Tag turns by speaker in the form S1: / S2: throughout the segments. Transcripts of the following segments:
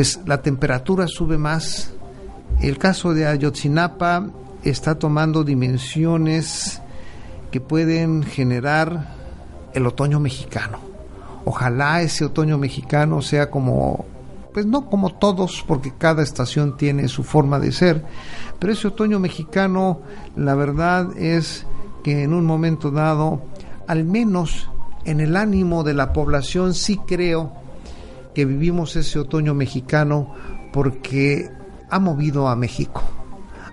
S1: Pues la temperatura sube más. El caso de Ayotzinapa está tomando dimensiones que pueden generar el otoño mexicano. Ojalá ese otoño mexicano sea como, pues no como todos, porque cada estación tiene su forma de ser, pero ese otoño mexicano, la verdad es que en un momento dado, al menos en el ánimo de la población, sí creo que vivimos ese otoño mexicano porque ha movido a México.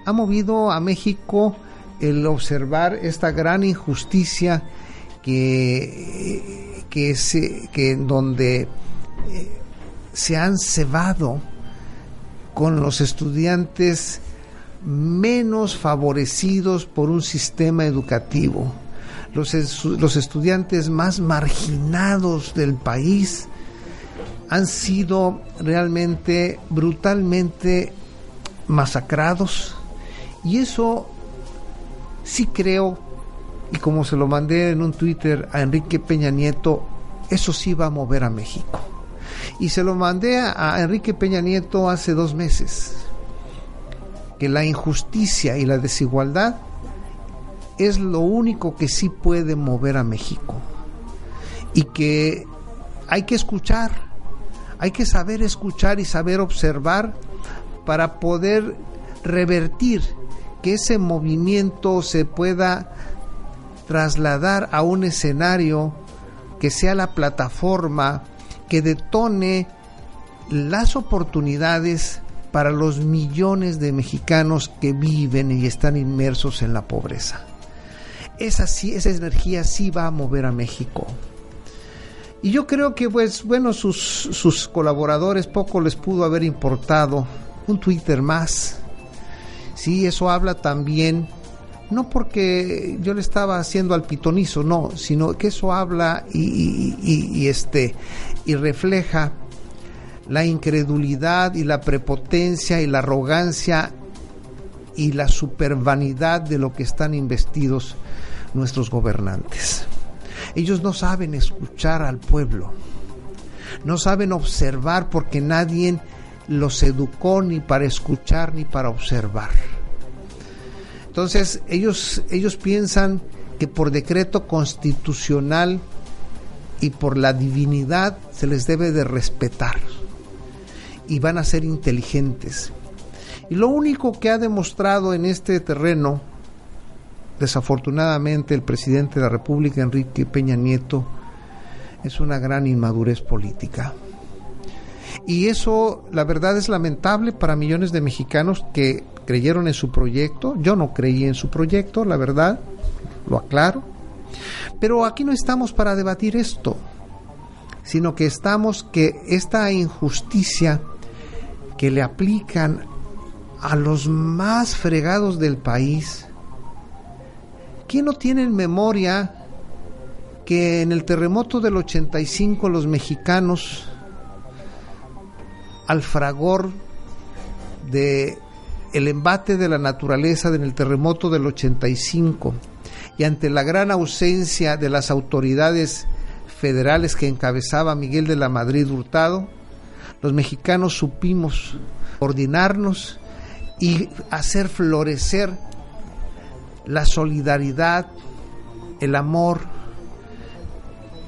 S1: Ha movido a México el observar esta gran injusticia que, que, se, que donde eh, se han cebado con los estudiantes menos favorecidos por un sistema educativo, los, los estudiantes más marginados del país, han sido realmente brutalmente masacrados. Y eso sí creo y como se lo mandé en un Twitter a Enrique Peña Nieto eso sí va a mover a México. Y se lo mandé a, Enrique Peña Nieto hace dos meses que la injusticia y la desigualdad es lo único que sí puede mover a México y que hay que escuchar hay que saber escuchar y saber observar para poder revertir que ese movimiento se pueda trasladar a un escenario que sea la plataforma que detone las oportunidades para los millones de mexicanos que viven y están inmersos en la pobreza. Esa, sí, esa energía sí va a mover a México. Y yo creo que, pues, bueno, sus, sus colaboradores poco les pudo haber importado un Twitter más. Sí, eso habla también, no porque yo le estaba haciendo al pitonizo, no, sino que eso habla y, y- este, y refleja la incredulidad y la prepotencia y la arrogancia y la supervanidad de lo que están investidos nuestros gobernantes. Ellos no saben escuchar al pueblo, no saben observar porque nadie los educó ni para escuchar ni para observar. Entonces ellos, ellos piensan que por decreto constitucional y por la divinidad se les debe de respetar y van a ser inteligentes. Y lo único que ha demostrado en este terreno desafortunadamente el presidente de la República, Enrique Peña Nieto, es una gran inmadurez política. Y eso, la verdad, es lamentable para millones de mexicanos que creyeron en su proyecto. Yo no creí en su proyecto, la verdad, lo aclaro. Pero aquí no estamos para debatir esto, sino que estamos que esta injusticia que le aplican a los más fregados del país, ¿Quién no tiene en memoria que en el terremoto del 85 los mexicanos, al fragor de el embate de la naturaleza en el terremoto del 85 y ante la gran ausencia de las autoridades federales que encabezaba Miguel de la Madrid Hurtado, los mexicanos supimos coordinarnos y hacer florecer la solidaridad, el amor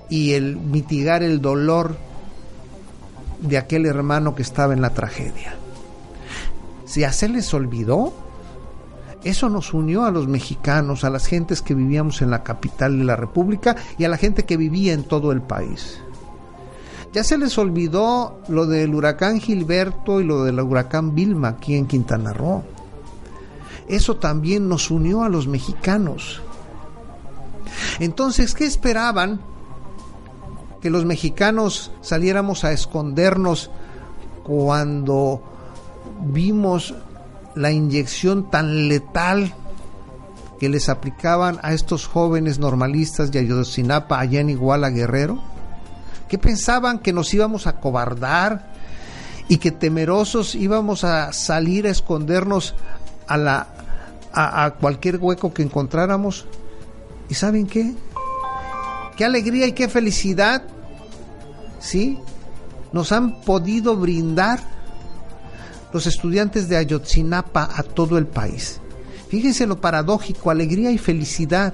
S1: y el mitigar el dolor de aquel hermano que estaba en la tragedia. Si a se les olvidó, eso nos unió a los mexicanos, a las gentes que vivíamos en la capital de la República y a la gente que vivía en todo el país. Ya se les olvidó lo del huracán Gilberto y lo del huracán Vilma aquí en Quintana Roo eso también nos unió a los mexicanos. Entonces, ¿qué esperaban que los mexicanos saliéramos a escondernos cuando vimos la inyección tan letal que les aplicaban a estos jóvenes normalistas de Ayotzinapa allá en Iguala Guerrero? ¿Qué pensaban que nos íbamos a cobardar y que temerosos íbamos a salir a escondernos a la a, cualquier hueco que encontráramos? ¿Y saben qué? Qué alegría y qué felicidad, ¿sí? Nos han podido brindar los estudiantes de Ayotzinapa a todo el país. Fíjense lo paradójico, alegría y felicidad,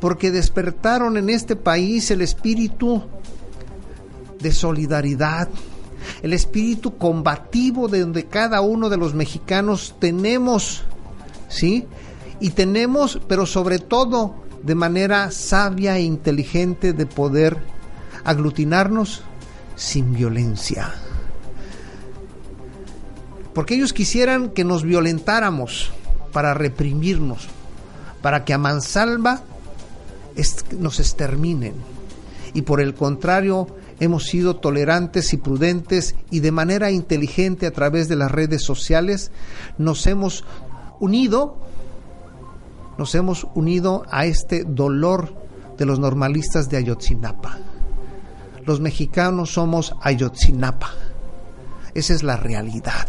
S1: porque despertaron en este país el espíritu de solidaridad, el espíritu combativo de donde cada uno de los mexicanos tenemos, ¿sí? Y tenemos, pero sobre todo de manera sabia e inteligente de poder aglutinarnos sin violencia. Porque ellos quisieran que nos violentáramos para reprimirnos, para que a mansalva nos exterminen. Y por el contrario, hemos sido tolerantes y prudentes y de manera inteligente a través de las redes sociales nos hemos unido, nos hemos unido a este dolor de los normalistas de Ayotzinapa. Los mexicanos somos Ayotzinapa. Esa es la realidad.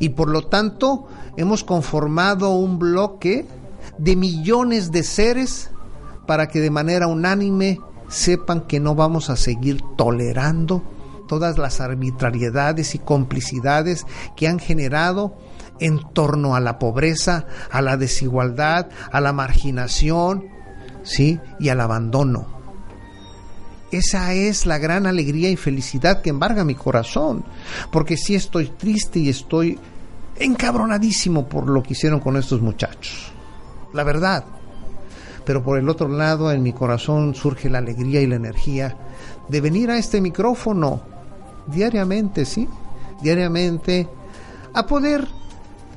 S1: Y por lo tanto hemos conformado un bloque de millones de seres para que de manera unánime sepan que no vamos a seguir tolerando todas las arbitrariedades y complicidades que han generado en torno a la pobreza, a la desigualdad, a la marginación, ¿sí? y al abandono. Esa es la gran alegría y felicidad que embarga mi corazón, porque si estoy triste y estoy encabronadísimo por lo que hicieron con estos muchachos. La verdad, pero por el otro lado en mi corazón surge la alegría y la energía de venir a este micrófono diariamente, ¿sí? Diariamente a poder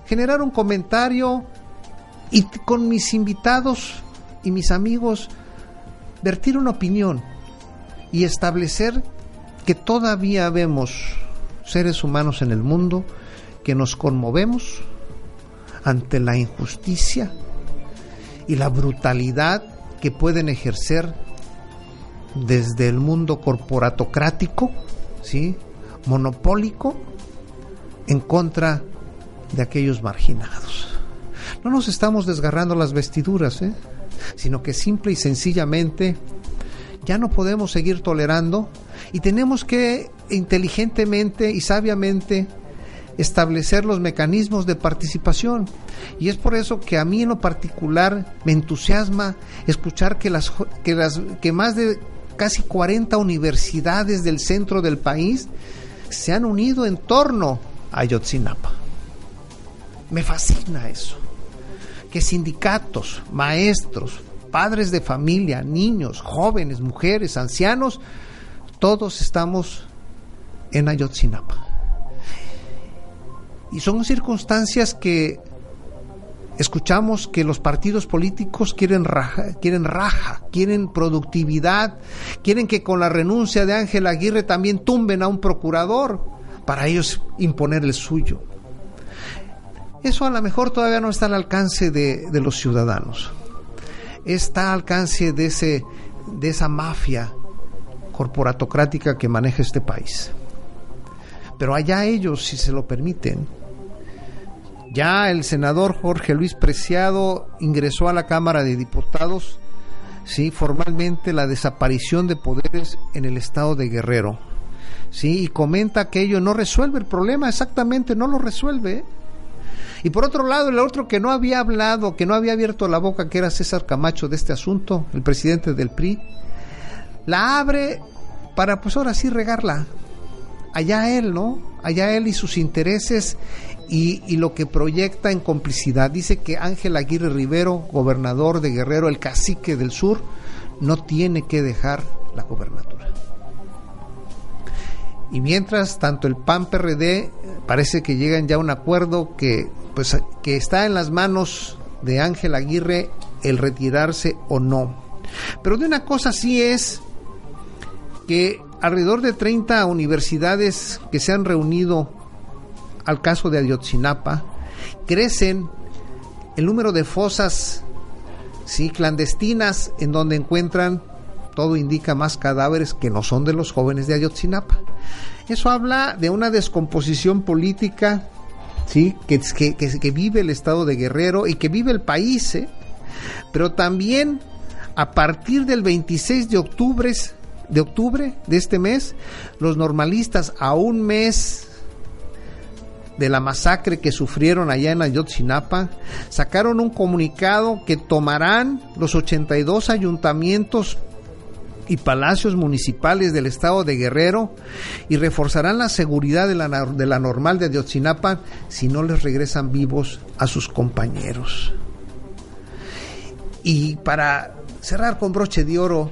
S1: generar un comentario y con mis invitados y mis amigos vertir una opinión y establecer que todavía vemos seres humanos en el mundo que nos conmovemos ante la injusticia, y la brutalidad que pueden ejercer desde el mundo corporatocrático, ¿sí? monopólico, en contra de aquellos marginados. No nos estamos desgarrando las vestiduras, ¿eh? sino que simple y sencillamente ya no podemos seguir tolerando y tenemos que inteligentemente y sabiamente establecer los mecanismos de participación. Y es por eso que a mí en lo particular me entusiasma escuchar que las que más de casi 40 universidades del centro del país se han unido en torno a Ayotzinapa. Me fascina eso. Que sindicatos, maestros, padres de familia, niños, jóvenes, mujeres, ancianos, todos estamos en Ayotzinapa. Y son circunstancias que escuchamos que los partidos políticos quieren raja, quieren raja, quieren productividad, quieren que con la renuncia de Ángel Aguirre también tumben a un procurador para ellos imponer el suyo. Eso a lo mejor todavía no está al alcance de, de los ciudadanos. Está al alcance de, ese, de esa mafia corporatocrática que maneja este país. Pero allá ellos, si se lo permiten, ya el senador Jorge Luis Preciado ingresó a la Cámara de Diputados, sí, formalmente la desaparición de poderes en el estado de Guerrero. Sí, y comenta que ello no resuelve el problema, exactamente, no lo resuelve. Y por otro lado, el otro que no había hablado, que no había abierto la boca, que era César Camacho de este asunto, el presidente del PRI, la abre para pues ahora sí regarla. Allá él, ¿no? Allá él y sus intereses y, lo que proyecta en complicidad. Dice que Ángel Aguirre Rivero, gobernador de Guerrero, el cacique del sur, no tiene que dejar la gobernatura. Y mientras tanto el PAN PRD parece que llegan ya a un acuerdo que pues que está en las manos de Ángel Aguirre el retirarse o no. Pero de una cosa sí es que alrededor de 30 universidades que se han reunido al caso de Ayotzinapa, crecen el número de fosas ¿sí? clandestinas en donde encuentran, todo indica, más cadáveres que no son de los jóvenes de Ayotzinapa. Eso habla de una descomposición política ¿sí? que, que, que, vive el estado de Guerrero y que vive el país, ¿eh? pero también a partir del 26 de octubre, de octubre de este mes, los normalistas a un mes de la masacre que sufrieron allá en Ayotzinapa, sacaron un comunicado que tomarán los 82 ayuntamientos y palacios municipales del estado de Guerrero y reforzarán la seguridad de la, de la normal de Ayotzinapa si no les regresan vivos a sus compañeros. Y para cerrar con broche de oro,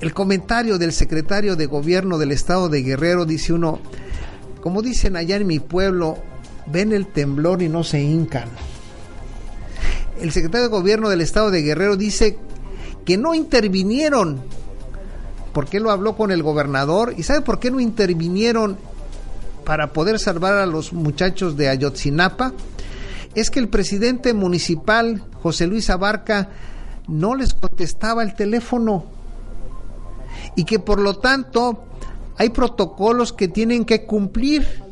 S1: el comentario del secretario de gobierno del estado de Guerrero dice uno, como dicen allá en mi pueblo, ven el temblor y no se hincan. El secretario de gobierno del estado de Guerrero dice que no intervinieron, porque lo habló con el gobernador, y ¿sabe por qué no intervinieron para poder salvar a los muchachos de Ayotzinapa? Es que el presidente municipal, José Luis Abarca, no les contestaba el teléfono y que por lo tanto hay protocolos que tienen que cumplir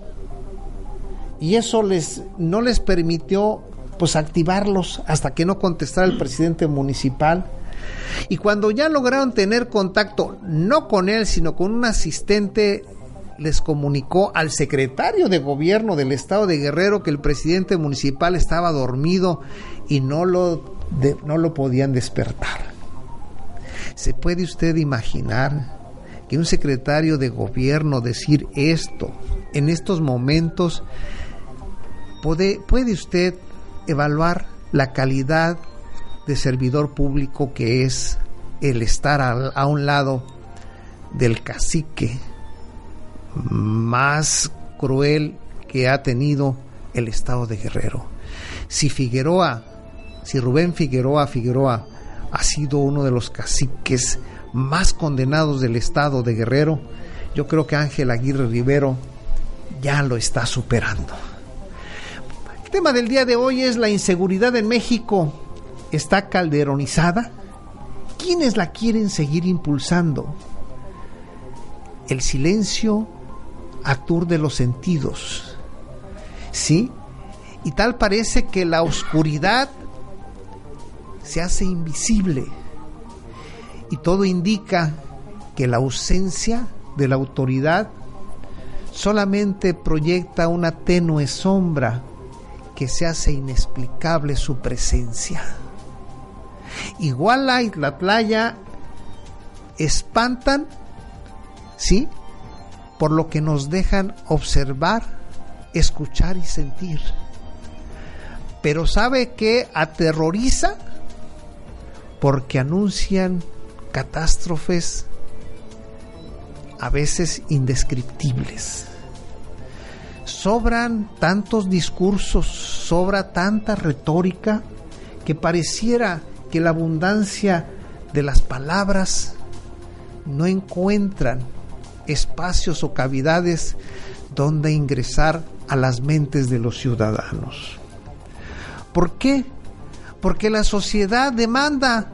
S1: y eso les no les permitió pues activarlos hasta que no contestara el presidente municipal. Y cuando ya lograron tener contacto no con él, sino con un asistente, les comunicó al secretario de gobierno del estado de Guerrero que el presidente municipal estaba dormido y no lo, no lo podían despertar. ¿Se puede usted imaginar que un secretario de gobierno decir esto en estos momentos, puede, puede usted evaluar la calidad de servidor público que es el estar a, un lado del cacique más cruel que ha tenido el estado de Guerrero. Si Figueroa, si Rubén Figueroa Figueroa ha sido uno de los caciques más condenados del estado de Guerrero, yo creo que Ángel Aguirre Rivero ya lo está superando. El tema del día de hoy es la inseguridad en México. ¿Está calderonizada? ¿Quiénes la quieren seguir impulsando? El silencio de los sentidos. ¿Sí? Y tal parece que la oscuridad se hace invisible y todo indica que la ausencia de la autoridad solamente proyecta una tenue sombra que se hace inexplicable su presencia. Igual la playa espantan, ¿sí? Por lo que nos dejan observar, escuchar y sentir. Pero ¿sabe qué aterroriza? Porque anuncian catástrofes a veces indescriptibles. Sobran tantos discursos, sobra tanta retórica que pareciera que la abundancia de las palabras no encuentran espacios o cavidades donde ingresar a las mentes de los ciudadanos. ¿Por qué? Porque la sociedad demanda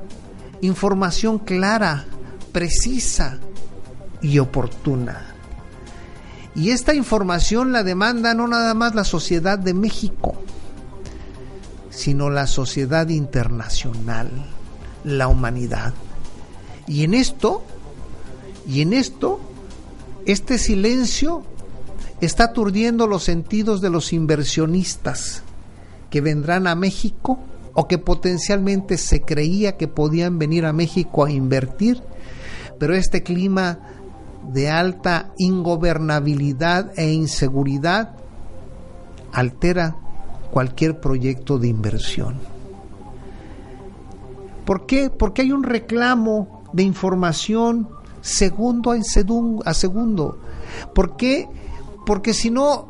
S1: información clara, precisa y oportuna. Y esta información la demanda no nada más la sociedad de México, sino la sociedad internacional, la humanidad. Y en esto, y en esto, este silencio está aturdiendo los sentidos de los inversionistas que vendrán a México o que potencialmente se creía que podían venir a México a invertir, pero este clima de alta ingobernabilidad e inseguridad altera cualquier proyecto de inversión. ¿Por qué? Porque hay un reclamo de información segundo a segundo. ¿Por qué? Porque si no,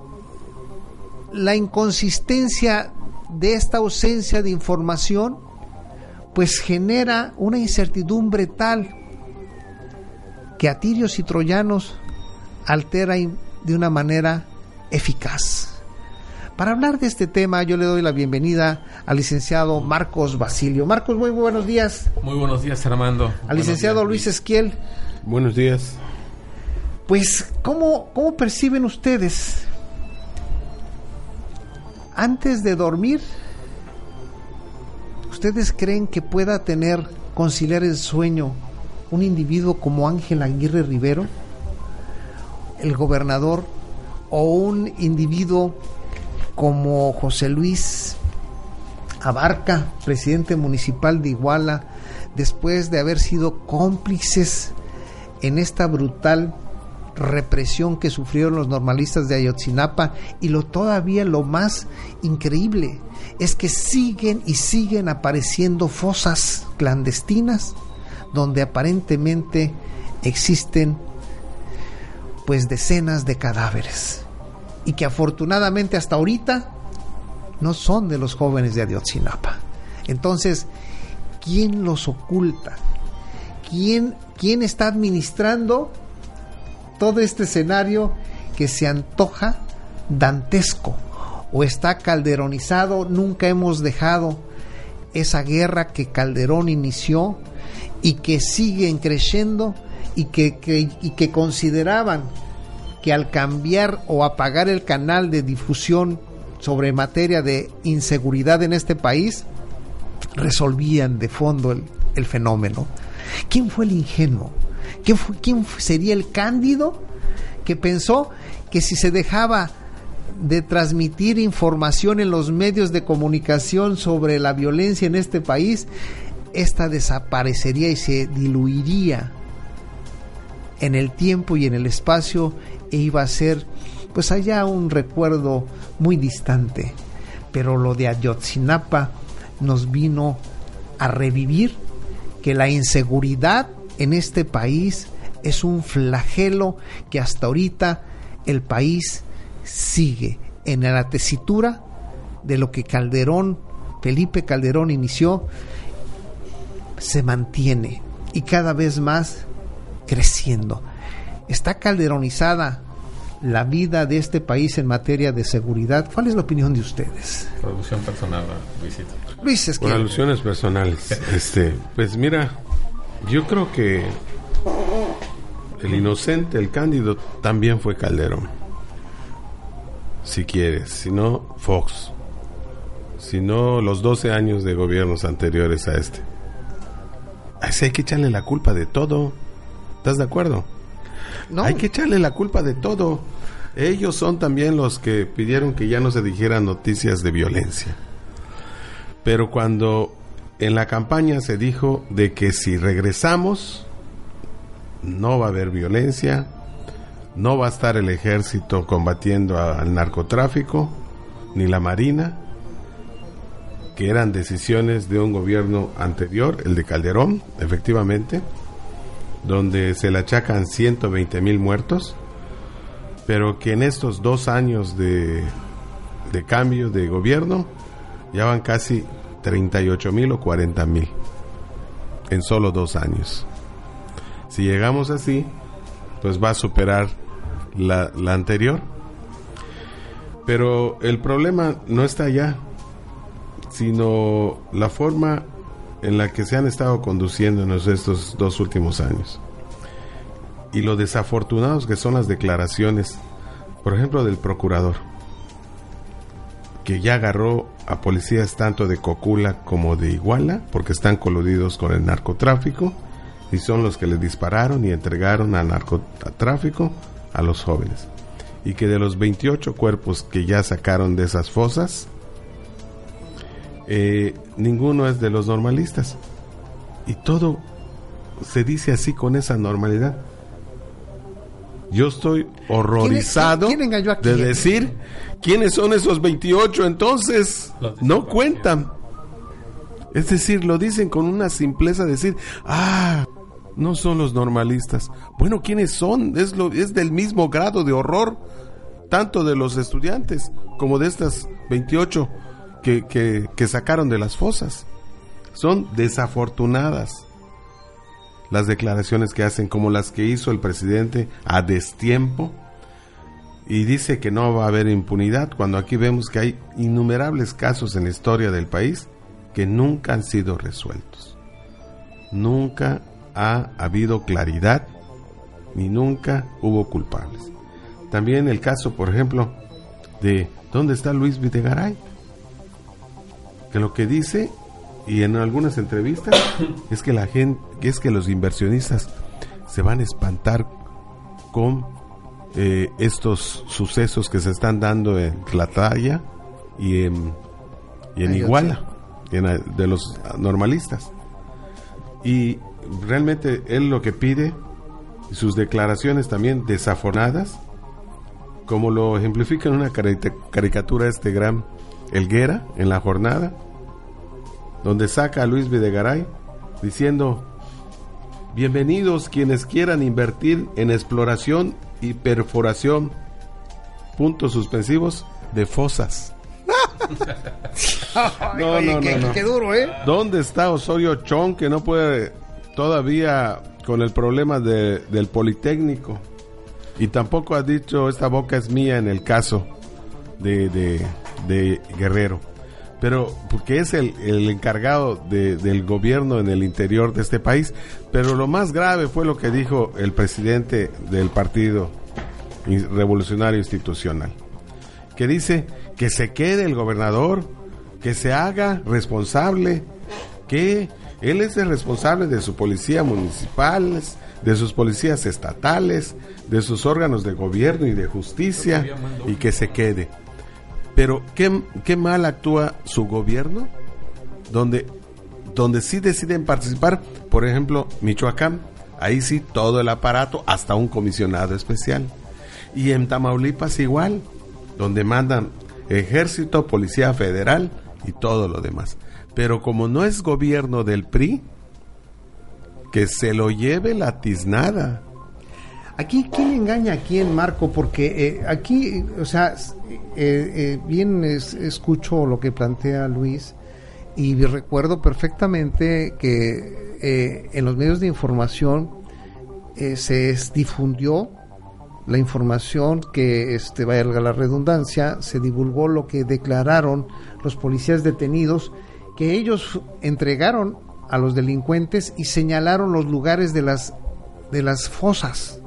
S1: la inconsistencia de esta ausencia de información, pues genera una incertidumbre tal que a tirios y troyanos altera de una manera eficaz. Para hablar de este tema, yo le doy la bienvenida al licenciado Marcos Basilio. Marcos, muy buenos días.
S2: Muy buenos días, Armando.
S1: Al licenciado Luis Esquiel.
S3: Buenos días.
S1: Pues, ¿cómo, ¿cómo perciben ustedes? Antes de dormir, ¿ustedes creen que pueda tener, conciliar el sueño un individuo como Ángel Aguirre Rivero, el gobernador, o un individuo como José Luis Abarca, presidente municipal de Iguala, después de haber sido cómplices en esta brutal represión que sufrieron los normalistas de Ayotzinapa y lo todavía lo más increíble es que siguen y siguen apareciendo fosas clandestinas donde aparentemente existen pues decenas de cadáveres y que afortunadamente hasta ahorita no son de los jóvenes de Ayotzinapa. Entonces, ¿quién los oculta? ¿Quién, quién está administrando todo este escenario que se antoja dantesco o está calderonizado? Nunca hemos dejado esa guerra que Calderón inició y que siguen creciendo y que, y que consideraban que al cambiar o apagar el canal de difusión sobre materia de inseguridad en este país, resolvían de fondo el, fenómeno. ¿Quién fue el ingenuo? ¿Quién, ¿Quién sería el cándido que pensó que si se dejaba de transmitir información en los medios de comunicación sobre la violencia en este país, esta desaparecería y se diluiría en el tiempo y en el espacio e iba a ser pues allá un recuerdo muy distante. Pero lo de Ayotzinapa nos vino a revivir que la inseguridad en este país es un flagelo que hasta ahorita el país sigue en la tesitura de lo que Calderón, Felipe Calderón inició, se mantiene y cada vez más creciendo. Está calderonizada la vida de este país en materia de seguridad. ¿Cuál es la opinión de ustedes?
S2: Producción personal, Luisito.
S1: Luis, es
S3: Por alusiones personales. este, pues mira, yo creo que el inocente, el cándido, también fue Calderón. Si quieres, si no, Fox. Si no, los 12 años de gobiernos anteriores a este. Así hay que echarle la culpa de todo. ¿Estás de acuerdo? No. Hay que echarle la culpa de todo. Ellos son también los que pidieron que ya no se dijeran noticias de violencia. Pero cuando en la campaña se dijo de que si regresamos no va a haber violencia, no va a estar el ejército combatiendo al narcotráfico, ni la marina, que eran decisiones de un gobierno anterior, el de Calderón, efectivamente, donde se le achacan 120 mil muertos, pero que en estos dos años de, de cambio de gobierno ya van casi 38 mil o 40 mil en solo dos años. Si llegamos así, pues va a superar la, la anterior. Pero el problema no está allá, sino la forma en la que se han estado conduciéndonos estos dos últimos años. Y lo desafortunados que son las declaraciones, por ejemplo, del procurador, que ya agarró a policías tanto de Cocula como de Iguala, porque están coludidos con el narcotráfico, y son los que le dispararon y entregaron al narcotráfico a los jóvenes. Y que de los 28 cuerpos que ya sacaron de esas fosas, eh, ninguno es de los normalistas. Y todo se dice así con esa normalidad. Yo estoy horrorizado de decir quiénes son esos 28, entonces no cuentan. Es decir, lo dicen con una simpleza, decir, ah, no son los normalistas. Bueno, ¿quiénes son? Es, lo, es del mismo grado de horror, tanto de los estudiantes como de estas 28 que, que, sacaron de las fosas. Son desafortunadas. las declaraciones que hacen, como las que hizo el presidente a destiempo, y dice que no va a haber impunidad, cuando aquí vemos que hay innumerables casos en la historia del país que nunca han sido resueltos. Nunca ha habido claridad ni nunca hubo culpables. También el caso, por ejemplo, de ¿dónde está Luis Videgaray? Que lo que dice y en algunas entrevistas es que la gente, es que los inversionistas se van a espantar con eh, estos sucesos que se están dando en Tlataya y en, y en Iguala, de los normalistas. Y realmente él lo que pide, sus declaraciones también desafonadas, como lo ejemplifica en una caricatura este gran Elguera en la jornada, donde saca a Luis Videgaray diciendo, bienvenidos quienes quieran invertir en exploración y perforación, puntos suspensivos, de fosas.
S1: no, no, no, qué, duro, ¿eh?
S3: ¿Dónde está Osorio Chong que no puede todavía con el problema de, del Politécnico? Y tampoco ha dicho esta boca es mía en el caso de, de Guerrero pero porque es el, encargado del gobierno en el interior de este país. Pero lo más grave fue lo que dijo el presidente del Partido Revolucionario Institucional, que dice que se quede el gobernador, que se haga responsable, que él es el responsable de su policía municipal, de sus policías estatales, de sus órganos de gobierno y de justicia, y que se quede. Pero qué, qué mal actúa su gobierno, donde, donde sí deciden participar, por ejemplo, Michoacán, ahí sí todo el aparato, hasta un comisionado especial. Y en Tamaulipas igual, donde mandan ejército, policía federal y todo lo demás. Pero como no es gobierno del PRI, que se lo lleve la tiznada.
S1: Aquí, ¿quién engaña a quién, Marco? Porque eh, aquí, o sea, eh, eh, bien escucho lo que plantea Luis y recuerdo perfectamente que en los medios de información se difundió la información que, este, valga la redundancia, se divulgó lo que declararon los policías detenidos, que ellos entregaron a los delincuentes y señalaron los lugares de las, de las fosas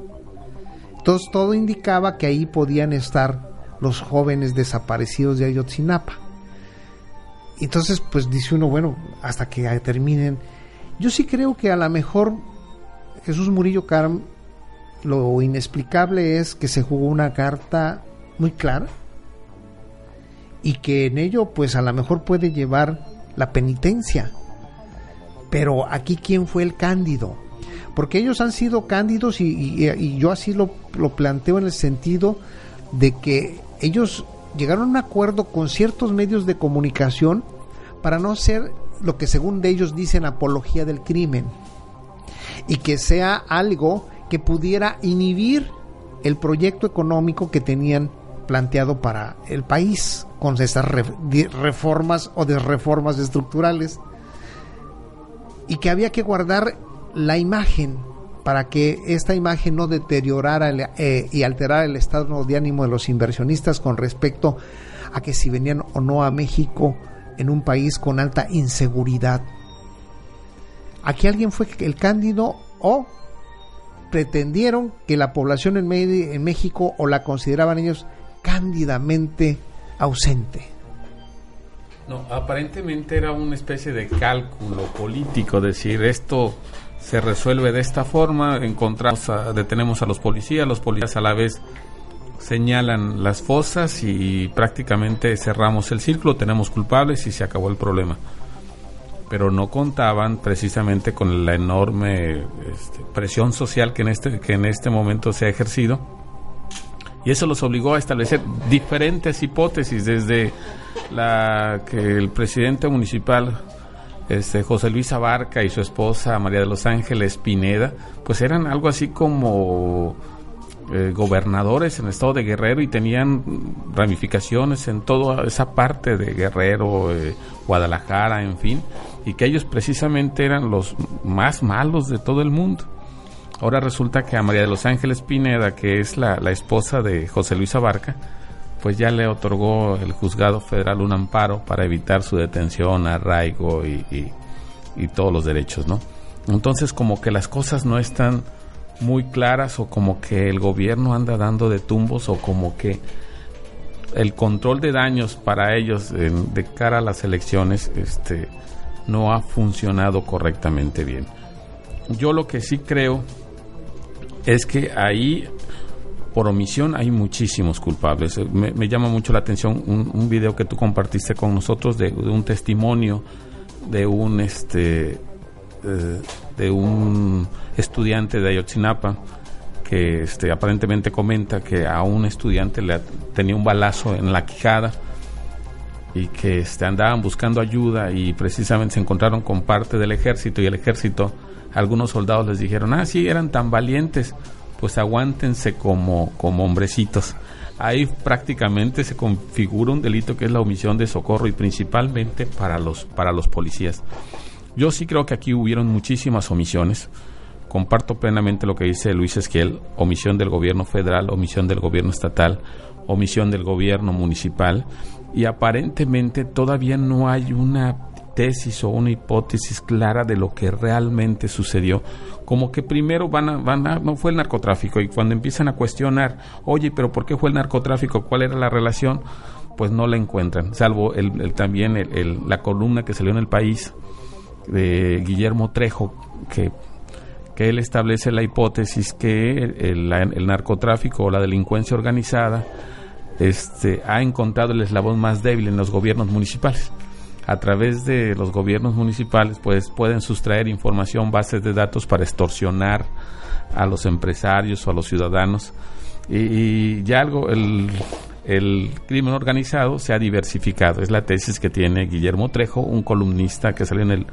S1: entonces todo indicaba que ahí podían estar los jóvenes desaparecidos de Ayotzinapa. Entonces, pues dice uno, bueno, hasta que terminen. Yo sí creo que a lo mejor Jesús Murillo Carm, lo inexplicable es que se jugó una carta muy clara y que en ello, pues a lo mejor puede llevar la penitencia. Pero aquí, ¿quién fue el cándido? Porque ellos han sido cándidos y, yo así lo, lo, planteo en el sentido de que ellos llegaron a un acuerdo con ciertos medios de comunicación para no ser lo que según de ellos dicen apología del crimen y que sea algo que pudiera inhibir el proyecto económico que tenían planteado para el país con estas reformas o desreformas estructurales y que había que guardar la imagen para que esta imagen no deteriorara eh, y alterara el estado de ánimo de los inversionistas con respecto a que si venían o no a México en un país con alta inseguridad. Aquí alguien fue el cándido o pretendieron que la población en, en México o la consideraban ellos cándidamente ausente.
S2: No, aparentemente era una especie de cálculo político, decir esto se resuelve de esta forma, encontramos detenemos a los policías, los policías a la vez señalan las fosas y prácticamente cerramos el círculo, tenemos culpables y se acabó el problema. Pero no contaban precisamente con la enorme este, presión social que en este que en este momento se ha ejercido y eso los obligó a establecer diferentes hipótesis desde la que el presidente municipal este, José Luis Abarca y su esposa María de los Ángeles Pineda, pues eran algo así como eh, gobernadores en el estado de Guerrero y tenían ramificaciones en toda esa parte de Guerrero, eh, Guadalajara, en fin, y que ellos precisamente eran los más malos de todo el mundo. Ahora resulta que a María de los Ángeles Pineda, que es la, esposa de José Luis Abarca, pues ya le otorgó el juzgado federal un amparo para evitar su detención, arraigo y, todos los derechos, ¿no? Entonces como que las cosas no están muy claras o como que el gobierno anda dando de tumbos o como que el control de daños para ellos de cara a las elecciones este no ha funcionado correctamente bien. Yo lo que sí creo es que ahí por omisión hay muchísimos culpables. Me, llama mucho la atención un, video que tú compartiste con nosotros de, un testimonio de un este eh, de un estudiante de Ayotzinapa que este, aparentemente comenta que a un estudiante le tenía un balazo en la quijada y que este, andaban buscando ayuda y precisamente se encontraron con parte del ejército y el ejército, algunos soldados les dijeron, ah, sí, eran tan valientes, pues aguántense como, como hombrecitos. Ahí prácticamente se configura un delito que es la omisión de socorro y principalmente para los, para los policías. Yo sí creo que aquí hubieron muchísimas omisiones. Comparto plenamente lo que dice Luis Esquiel, omisión del gobierno federal, omisión del gobierno estatal, omisión del gobierno municipal y aparentemente todavía no hay una tesis o una hipótesis clara de lo que realmente sucedió. Como que primero van a, van a, no fue el narcotráfico y cuando empiezan a cuestionar, oye, pero ¿por qué fue el narcotráfico? ¿Cuál era la relación? Pues no la encuentran, salvo el, también la columna que salió en el país de Guillermo Trejo, que, que él establece la hipótesis que el, narcotráfico o la delincuencia organizada este, ha encontrado el eslabón más débil en los gobiernos municipales. A través de los gobiernos municipales, pues pueden sustraer información, bases de datos para extorsionar a los empresarios o a los ciudadanos. Y, ya algo, el, el crimen organizado se ha diversificado. Es la tesis que tiene Guillermo Trejo, un columnista que salió en el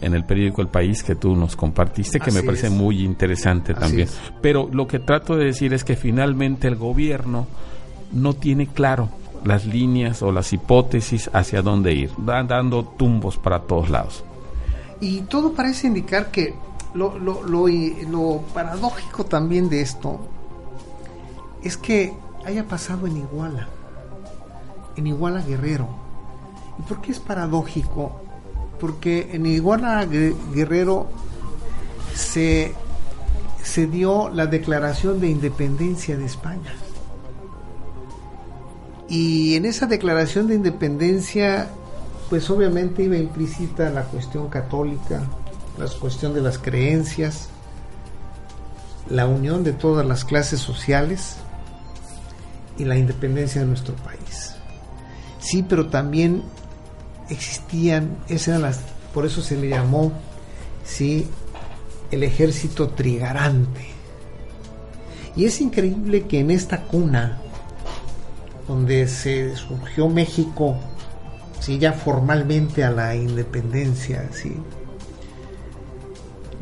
S2: en el periódico El País que tú nos compartiste, que me parece muy interesante también. Pero lo que trato de decir es que finalmente el gobierno no tiene claro las líneas o las hipótesis hacia dónde ir, van dando tumbos para todos lados.
S1: Y todo parece indicar que lo, lo, lo, lo paradójico también de esto es que haya pasado en Iguala, en Iguala Guerrero. ¿Y por qué es paradójico? Porque en Iguala Guerrero se, se dio la declaración de independencia de España. Y en esa declaración de independencia, pues obviamente iba implícita la cuestión católica, la cuestión de las creencias, la unión de todas las clases sociales y la independencia de nuestro país. Sí, pero también existían, esas por eso se le llamó, sí, el ejército trigarante. Y es increíble que en esta cuna, donde se surgió México, sí, ya formalmente a la independencia, sí,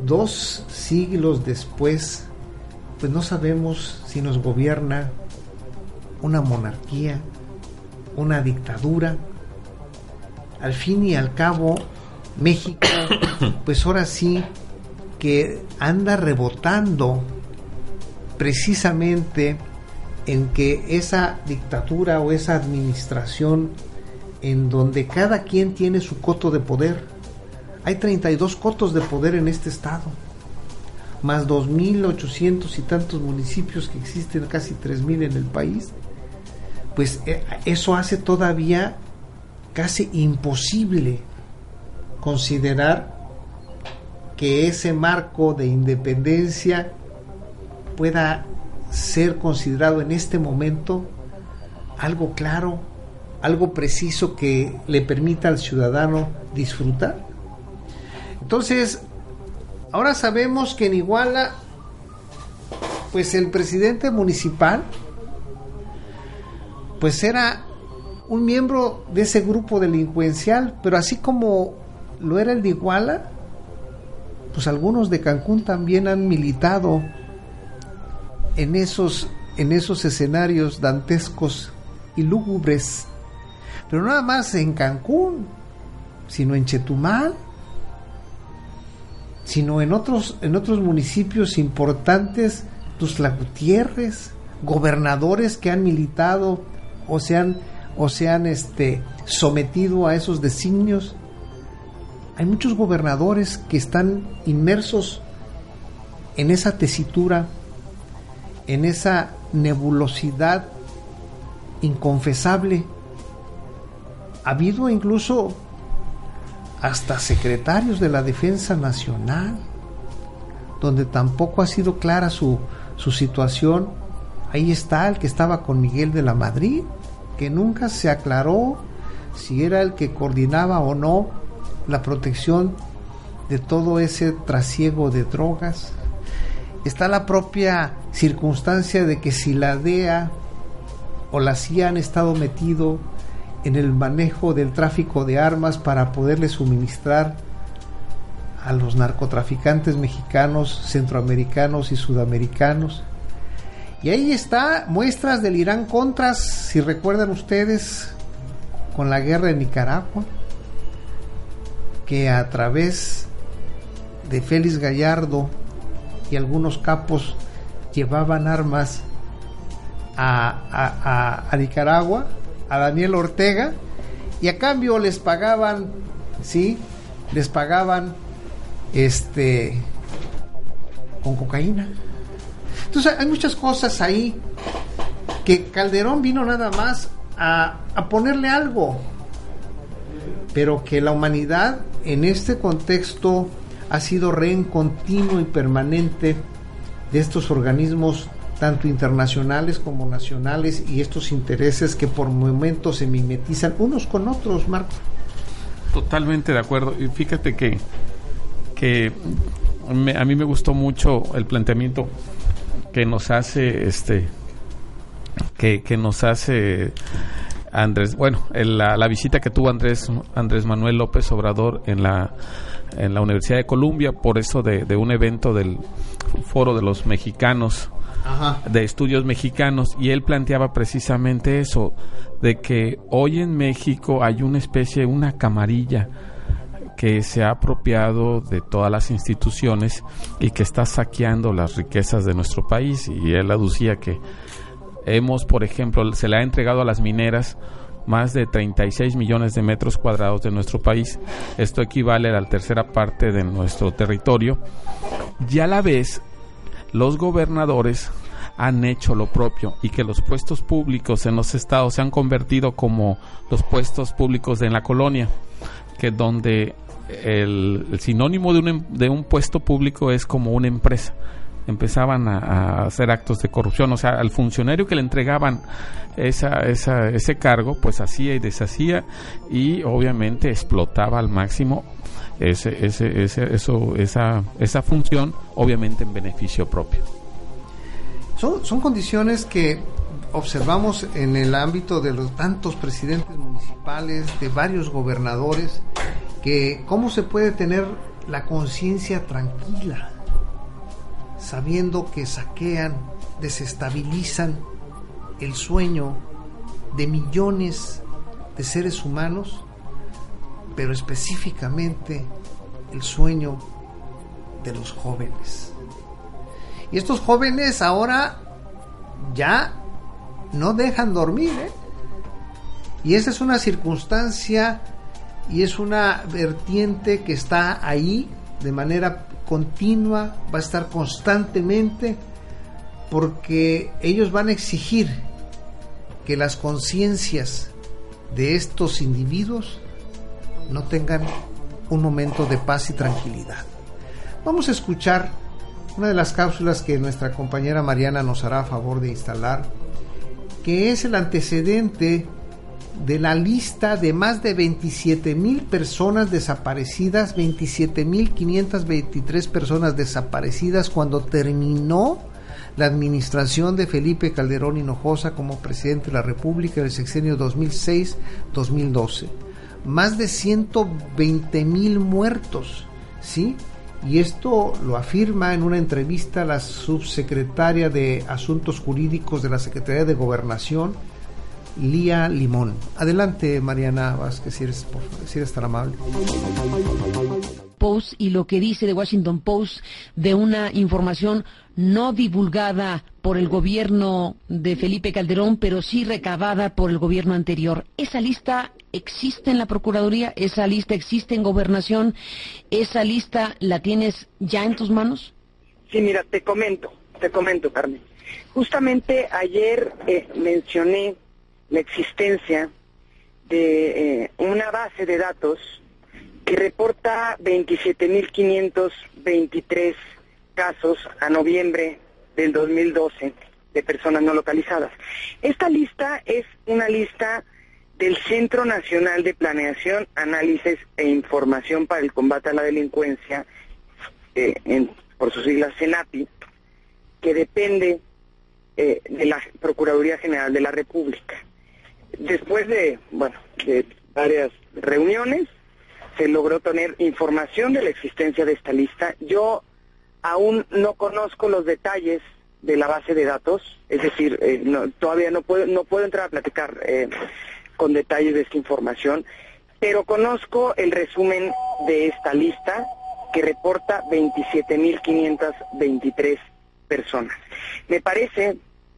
S1: dos siglos después, pues no sabemos si nos gobierna una monarquía, una dictadura. Al fin y al cabo, México, pues ahora sí que anda rebotando precisamente en que esa dictadura o esa administración en donde cada quien tiene su coto de poder. Hay 32 cotos de poder en este estado más 2.800 y tantos municipios que existen, casi 3.000 en el país, pues eh, eso hace todavía casi imposible considerar que ese marco de independencia pueda ser considerado en este momento algo claro, algo preciso que le permita al ciudadano disfrutar. Entonces, ahora sabemos que en Iguala, pues el presidente municipal, pues era un miembro de ese grupo delincuencial, pero así como lo era el de Iguala, pues algunos de Cancún también han militado en esos, en esos escenarios dantescos y lúgubres, pero nada más en Cancún, sino en Chetumal, sino en otros, en otros municipios importantes, Tuzla Gutiérrez, gobernadores que han militado o se han, o se han este, sometido a esos designios. Hay muchos gobernadores que están inmersos en esa tesitura, en esa nebulosidad inconfesable. Ha habido incluso hasta secretarios de la Defensa Nacional, donde tampoco ha sido clara su, su situación. Ahí está el que estaba con Miguel de la Madrid, que nunca se aclaró si era el que coordinaba o no la protección de todo ese trasiego de drogas. Está la propia circunstancia de que si la DEA o la CIA han estado metido en el manejo del tráfico de armas para poderle suministrar a los narcotraficantes mexicanos, centroamericanos y sudamericanos. Y ahí está muestras del Irán Contras, si recuerdan ustedes, con la guerra en Nicaragua, que a través de Félix Gallardo y algunos capos llevaban armas a, a Nicaragua a Daniel Ortega y a cambio les pagaban, ¿sí? Les pagaban este con cocaína. Entonces hay muchas cosas ahí que Calderón vino nada más a, a ponerle algo, pero que la humanidad en este contexto ha sido rehén continuo y permanente de estos organismos tanto internacionales como nacionales y estos intereses que por momentos se mimetizan unos con otros, Marco.
S2: Totalmente de acuerdo. Y fíjate que, que a mí me gustó mucho el planteamiento que nos hace este que, que nos hace Andrés, bueno, la, la, visita que tuvo Andrés Andrés Manuel López Obrador en la en la Universidad de Columbia por eso de, de un evento del Foro de los Mexicanos de estudios mexicanos y él planteaba precisamente eso, de que hoy en México hay una especie, una camarilla que se ha apropiado de todas las instituciones y que está saqueando las riquezas de nuestro país y él aducía que hemos, por ejemplo, se le ha entregado a las mineras más de 36 millones de metros cuadrados de nuestro país. Esto equivale a la tercera parte de nuestro territorio. Y a la vez los gobernadores han hecho lo propio y que los puestos públicos en los estados se han convertido como los puestos públicos en la colonia, que donde el, sinónimo de un, em, de un puesto público es como una empresa empezaban a, hacer actos de corrupción. O sea, al funcionario que le entregaban esa, esa, ese cargo, pues hacía y deshacía y obviamente explotaba al máximo ese, ese, ese, eso, esa, esa función, obviamente en beneficio propio.
S1: Son, son condiciones que observamos en el ámbito de los tantos presidentes municipales, de varios gobernadores, que cómo se puede tener la conciencia tranquila, sabiendo que saquean, desestabilizan el sueño de millones de seres humanos pero específicamente el sueño de los jóvenes. Y estos jóvenes ahora ya no dejan dormir, ¿eh? Y esa es una circunstancia y es una vertiente que está ahí de manera continua, va a estar constantemente, porque ellos van a exigir que las conciencias de estos individuos no tengan un momento de paz y tranquilidad. Vamos a escuchar una de las cápsulas que nuestra compañera Mariana nos hará a favor de instalar, que es el antecedente de la lista de más de 27 mil personas desaparecidas, 27 mil 523 personas desaparecidas cuando terminó la administración de Felipe Calderón Hinojosa como presidente de la República del sexenio 2006-2012 más de 120 mil muertos, ¿sí? Y esto lo afirma en una entrevista la subsecretaria de Asuntos Jurídicos de la Secretaría de Gobernación, Lía Limón. Adelante, Mariana Vázquez, si eres, si eres tan amable.
S4: Post y lo que dice The Washington Post de una información no divulgada por el gobierno de Felipe Calderón, pero sí recabada por el gobierno anterior. ¿Esa lista existe en la Procuraduría? ¿Esa lista existe en Gobernación? ¿Esa lista la tienes ya en tus manos?
S5: Sí, mira, te comento, te comento, Carmen. Justamente ayer eh, mencioné la existencia de eh, una base de datos que reporta 27.523 casos a noviembre del 2012 de personas no localizadas. Esta lista es una lista del Centro Nacional de Planeación, Análisis e Información para el Combate a la Delincuencia, eh, por sus siglas CENAPI, que depende eh, de la Procuraduría General de la República. Después de, bueno, de varias reuniones, se logró tener información de la existencia de esta lista. Yo aún no conozco los detalles de la base de datos, es decir, eh, todavía no puedo, no puedo entrar a platicar eh, con detalles de esta información, pero conozco el resumen de esta lista que reporta 27.523 personas. Me parece,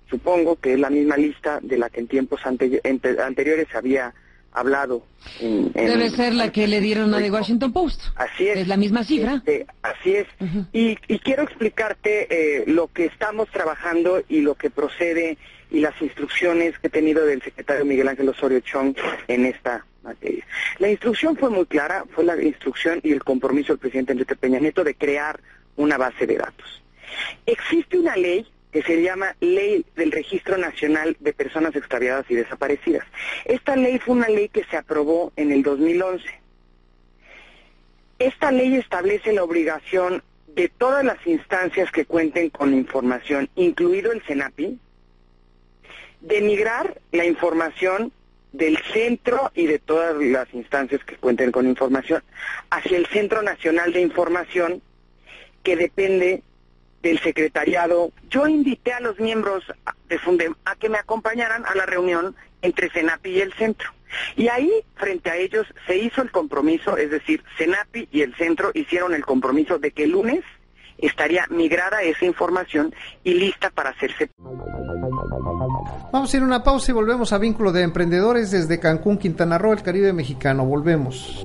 S5: supongo que es la misma lista de la que en tiempos anteriores había hablado.
S4: Debe ser la que le dieron a The Washington Post.
S5: Así es.
S4: Es la misma cifra.
S5: Este, así es. y, quiero explicarte eh, lo que estamos trabajando y lo que procede y las instrucciones que he tenido del secretario Miguel Ángel Osorio Chong en esta materia. La instrucción fue muy clara, fue la instrucción y el compromiso del presidente Enrique Peña Nieto de crear una base de datos. Existe una ley que se llama Ley del Registro Nacional de Personas Extraviadas y Desaparecidas. Esta ley fue una ley que se aprobó en el 2011. Esta ley establece la obligación de todas las instancias que cuenten con información, incluido el CENAPI, de migrar la información del centro y de todas las instancias que cuenten con información hacia el Centro Nacional de Información que depende del secretariado, yo invité a los miembros de Fundem a que me acompañaran a la reunión entre Senapi y el centro. Y ahí, frente a ellos, se hizo el compromiso, es decir, Senapi y el centro hicieron el compromiso de que el lunes estaría migrada esa información y lista para hacerse.
S1: Vamos a ir a una pausa y volvemos a Vínculo de Emprendedores desde Cancún, Quintana Roo, el Caribe mexicano. Volvemos.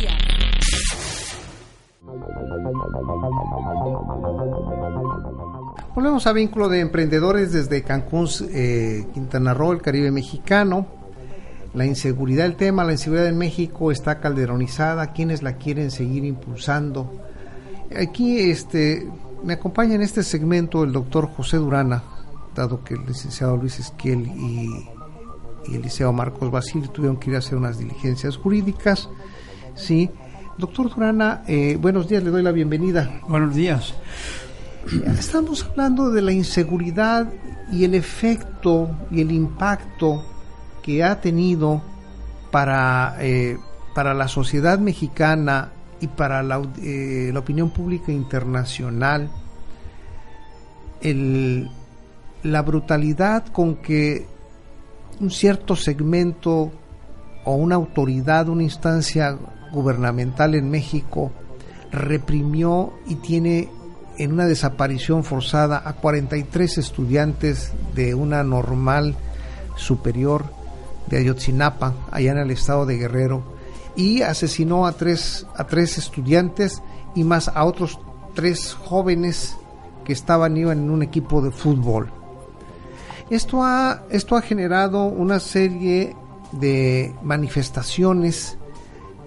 S1: Volvemos a vínculo de emprendedores desde Cancún, eh, Quintana Roo, el Caribe mexicano. La inseguridad, el tema, la inseguridad en México está calderonizada. ¿Quiénes la quieren seguir impulsando? Aquí este, me acompaña en este segmento el doctor José Durana, dado que el licenciado Luis Esquiel y, el liceo Marcos Basil tuvieron que ir a hacer unas diligencias jurídicas. Sí. Doctor Durana, eh, buenos días, le doy la bienvenida.
S6: Buenos días.
S1: Estamos hablando de la inseguridad y el efecto y el impacto que ha tenido para, eh, para la sociedad mexicana y para la, eh, la opinión pública internacional el, la brutalidad con que un cierto segmento o una autoridad, una instancia gubernamental en México reprimió y tiene en una desaparición forzada a 43 estudiantes de una normal superior de Ayotzinapa, allá en el estado de Guerrero, y asesinó a tres, a tres estudiantes y más a otros tres jóvenes que estaban iban en un equipo de fútbol. Esto ha, esto ha generado una serie de manifestaciones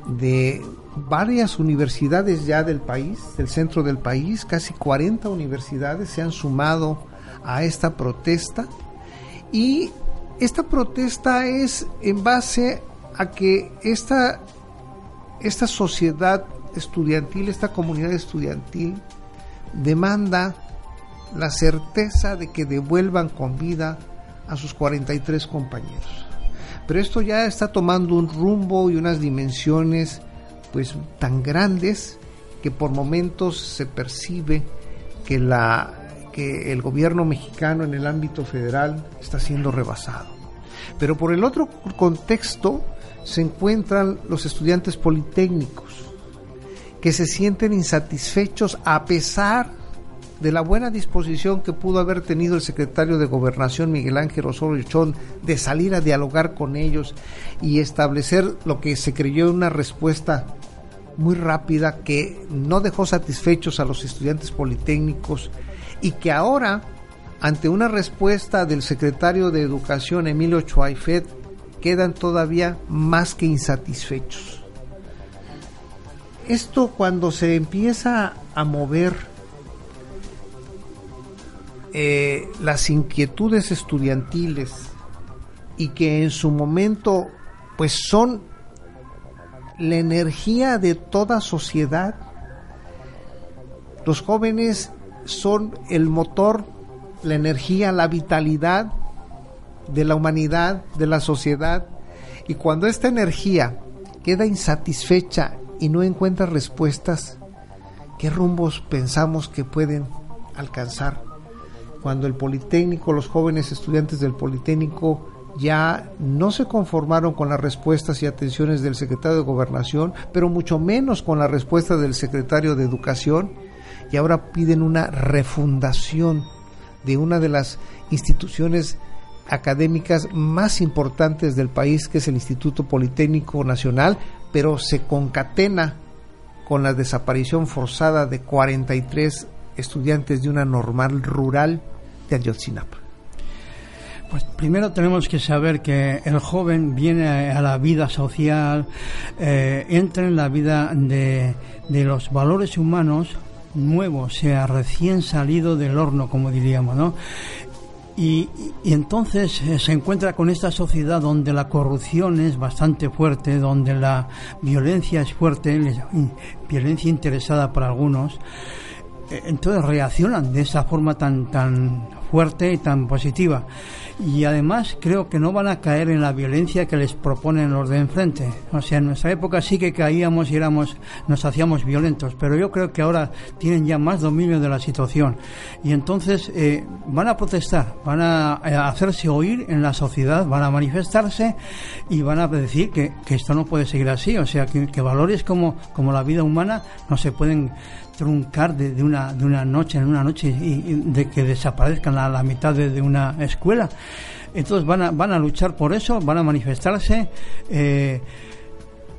S1: de varias universidades ya del país, del centro del país, casi 40 universidades se han sumado a esta protesta y esta protesta es en base a que esta, esta sociedad estudiantil, esta comunidad estudiantil demanda la certeza de que devuelvan con vida a sus 43 compañeros. Pero esto ya está tomando un rumbo y unas dimensiones pues tan grandes que por momentos se percibe que la que el gobierno mexicano en el ámbito federal está siendo rebasado. Pero por el otro contexto se encuentran los estudiantes politécnicos que se sienten insatisfechos a pesar de la buena disposición que pudo haber tenido el secretario de Gobernación Miguel Ángel Osorio Chón de salir a dialogar con ellos y establecer lo que se creyó una respuesta muy rápida que no dejó satisfechos a los estudiantes politécnicos y que ahora, ante una respuesta del secretario de Educación Emilio Chuaifet, quedan todavía más que insatisfechos. Esto cuando se empieza a mover eh, las inquietudes estudiantiles y que en su momento pues son la energía de toda sociedad. Los jóvenes son el motor, la energía, la vitalidad de la humanidad, de la sociedad. Y cuando esta energía queda insatisfecha y no encuentra respuestas, ¿qué rumbos pensamos que pueden alcanzar? Cuando el Politécnico, los jóvenes estudiantes del Politécnico ya no se conformaron con las respuestas y atenciones del secretario de Gobernación, pero mucho menos con la respuesta del secretario de Educación, y ahora piden una refundación de una de las instituciones académicas más importantes del país, que es el Instituto Politécnico Nacional, pero se concatena con la desaparición forzada de 43 estudiantes de una normal rural de Ayotzinapa.
S6: Pues primero tenemos que saber que el joven viene a la vida social, eh, entra en la vida de, de los valores humanos nuevos, sea recién salido del horno, como diríamos, ¿no? Y, entonces eh, se encuentra con esta sociedad donde la corrupción es bastante fuerte, donde la violencia es fuerte, violencia interesada para algunos. Eh, entonces reaccionan de esa forma tan, tan fuerte y tan positiva y además creo que no van a caer en la violencia que les proponen los de enfrente. O sea, en nuestra época sí que caíamos y éramos, nos hacíamos violentos, pero yo creo que ahora tienen ya más dominio de la situación y entonces eh, van a protestar, van a, hacerse oír en la sociedad, van a manifestarse y van a decir que, esto no puede seguir así. O sea, que, valores como, como la vida humana no se pueden truncar de, una, de una noche en una noche y, de que desaparezcan a la mitad de, una escuela. Entonces van a, van a luchar por eso, van a manifestarse. Eh,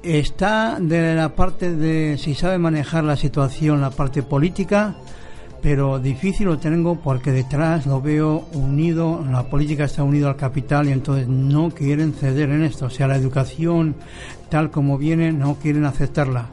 S6: está de la parte de si sabe manejar la situación, la parte política, pero difícil lo tengo porque detrás lo veo unido, la política está unida al capital y entonces no quieren ceder en esto. O sea, la educación tal como viene no quieren aceptarla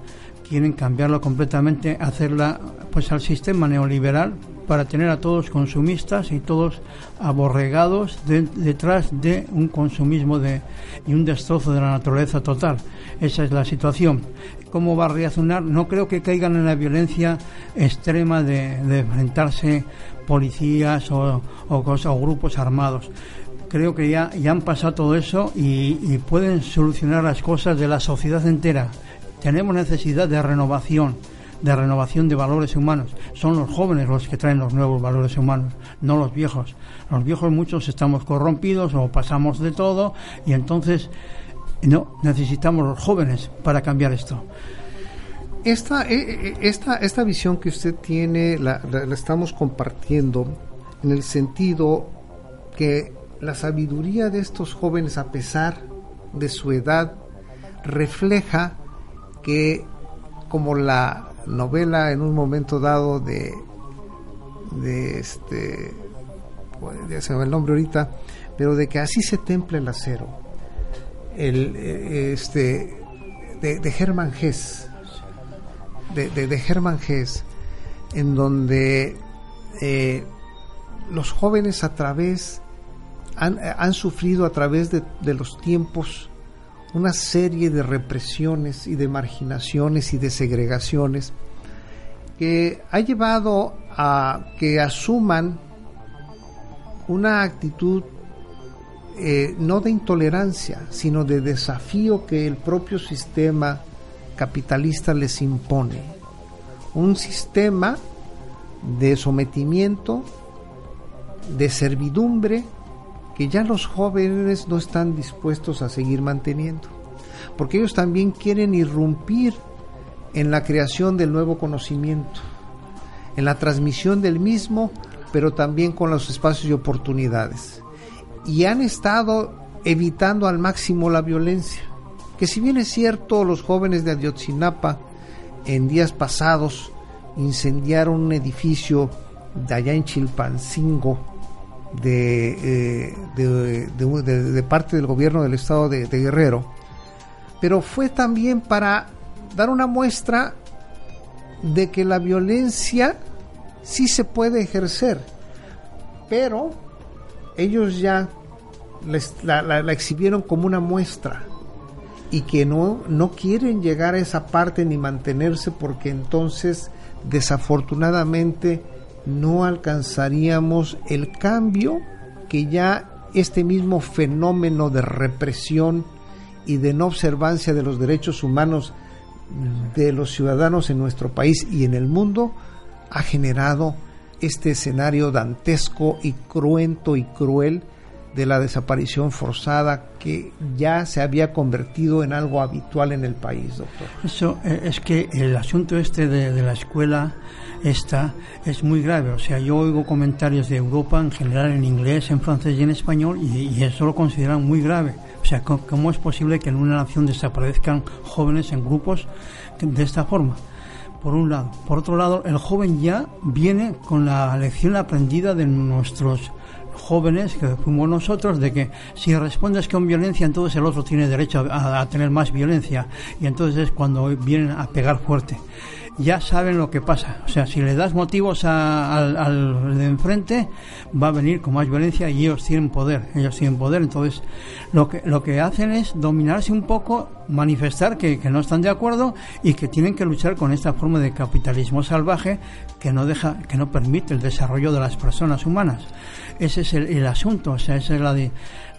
S6: quieren cambiarlo completamente, hacerla pues al sistema neoliberal para tener a todos consumistas y todos aborregados detrás de un consumismo de, y un destrozo de la naturaleza total. Esa es la situación. ¿Cómo va a reaccionar? No creo que caigan en la violencia extrema de, enfrentarse policías o, o, grupos armados creo que ya, ya han pasado todo eso y, pueden solucionar las cosas de la sociedad entera tenemos necesidad de renovación, de renovación de valores humanos. Son los jóvenes los que traen los nuevos valores humanos, no los viejos. Los viejos muchos estamos corrompidos o pasamos de todo y entonces no necesitamos los jóvenes para cambiar esto.
S1: Esta, eh, eh, esta, esta visión que usted tiene la, la estamos compartiendo en el sentido que la sabiduría de estos jóvenes, a pesar de su edad, refleja que como la novela en un momento dado de de este ya se me el nombre ahorita pero de que así se temple el acero el eh, este de, de Hesse de, de, Hermann Hesse en donde eh, los jóvenes a través han, han sufrido a través de, de los tiempos una serie de represiones y de marginaciones y de segregaciones que ha llevado a que asuman una actitud eh, no de intolerancia, sino de desafío que el propio sistema capitalista les impone. Un sistema de sometimiento, de servidumbre, que ya los jóvenes no están dispuestos a seguir manteniendo, porque ellos también quieren irrumpir en la creación del nuevo conocimiento, en la transmisión del mismo, pero también con los espacios y oportunidades. Y han estado evitando al máximo la violencia, que si bien es cierto, los jóvenes de Ayotzinapa en días pasados incendiaron un edificio de allá en Chilpancingo, eh, de, de, parte del gobierno del estado de, Guerrero, pero fue también para dar una muestra de que la violencia sí se puede ejercer, pero ellos ya la, la, exhibieron como una muestra y que no, no quieren llegar a esa parte ni mantenerse porque entonces desafortunadamente no alcanzaríamos el cambio que ya este mismo fenómeno de represión y de no observancia de los derechos humanos de los ciudadanos en nuestro país y en el mundo ha generado este escenario dantesco y cruento y cruel de la desaparición forzada que ya se había convertido en algo habitual en el país, doctor.
S6: Eso eh, es que el asunto este de, la escuela esta es muy grave. O sea, yo oigo comentarios de Europa en general en inglés, en francés y en español y, eso lo consideran muy grave. O sea, ¿cómo es posible que en una nación desaparezcan jóvenes en grupos de esta forma? Por un lado. Por otro lado, el joven ya viene con la lección aprendida de nuestros jóvenes que fuimos nosotros de que si respondes con violencia entonces el otro tiene derecho a, tener más violencia y entonces es cuando vienen a pegar fuerte ya saben lo que pasa. O sea, si le das motivos al, de enfrente, va a venir con más violencia y ellos tienen poder. Ellos tienen poder. Entonces, lo que, lo que hacen es dominarse un poco, manifestar que, que no están de acuerdo y que tienen que luchar con esta forma de capitalismo salvaje que no deja, que no permite el desarrollo de las personas humanas. Ese es el, asunto, o sea, esa es la,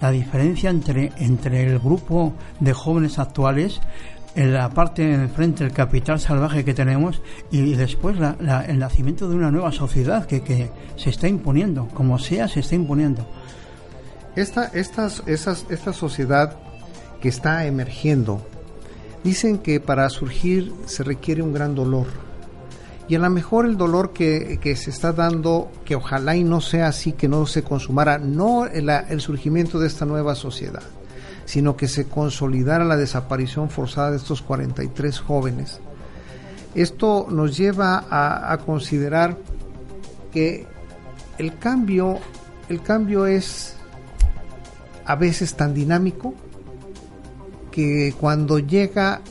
S6: la diferencia entre, entre el grupo de jóvenes actuales en la parte de frente el capital salvaje que tenemos y después el nacimiento de una nueva sociedad que, que, se está imponiendo, como sea, se está imponiendo.
S1: Esta, esas, esta sociedad que está emergiendo, dicen que para surgir se requiere un gran dolor y a lo mejor el dolor que, se está dando, que ojalá y no sea así, que no se consumara, no el surgimiento de esta nueva sociedad, sino que se consolidara la desaparición forzada de estos 43 jóvenes. Esto nos lleva a, a considerar que el cambio, el cambio es a veces tan dinámico que cuando llega